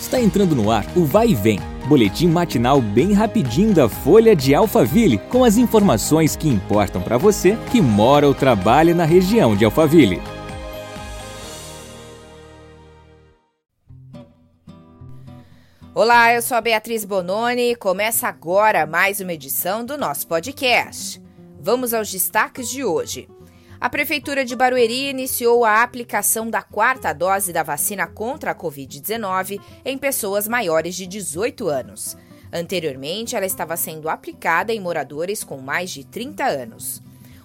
Está entrando no ar o Vai e Vem, boletim matinal bem rapidinho da Folha de Alphaville, com as informações que importam para você que mora ou trabalha na região de Alphaville. Olá, eu sou a Beatriz Bononi e começa agora mais uma edição do nosso podcast. Vamos aos destaques de hoje. A Prefeitura de Barueri iniciou a aplicação da quarta dose da vacina contra a Covid-19 em pessoas maiores de 18 anos. Anteriormente, ela estava sendo aplicada em moradores com mais de 30 anos.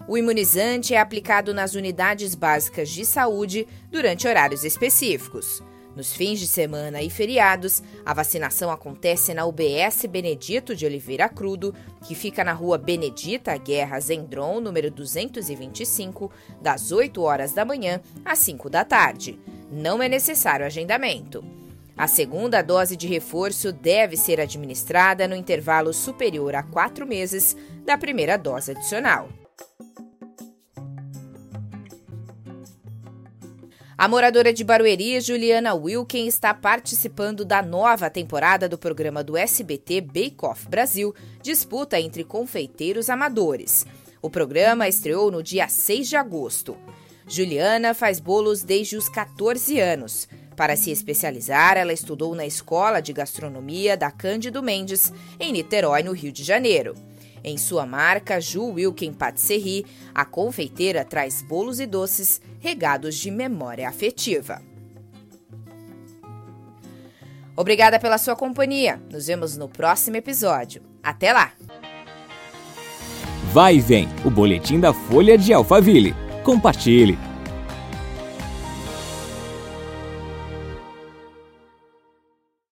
O imunizante é aplicado nas unidades básicas de saúde durante horários específicos. Nos fins de semana e feriados, a vacinação acontece na UBS Benedito de Oliveira Crudo, que fica na rua Benedita Guerra Zendron, número 225, das 8 horas da manhã às 5 da tarde. Não é necessário agendamento. A segunda dose de reforço deve ser administrada no intervalo superior a quatro meses da primeira dose adicional. A moradora de Barueri, Juliana Wilken, está participando da nova temporada do programa do SBT Bake Off Brasil, disputa entre confeiteiros amadores. O programa estreou no dia 6 de agosto. Juliana faz bolos desde os 14 anos. Para se especializar, ela estudou na Escola de Gastronomia da Cândido Mendes, em Niterói, no Rio de Janeiro. Em sua marca Ju Wilken Patisserie, a confeiteira traz bolos e doces regados de memória afetiva. Obrigada pela sua companhia. Nos vemos no próximo episódio. Até lá! Vai e vem o boletim da Folha de Alphaville. Compartilhe.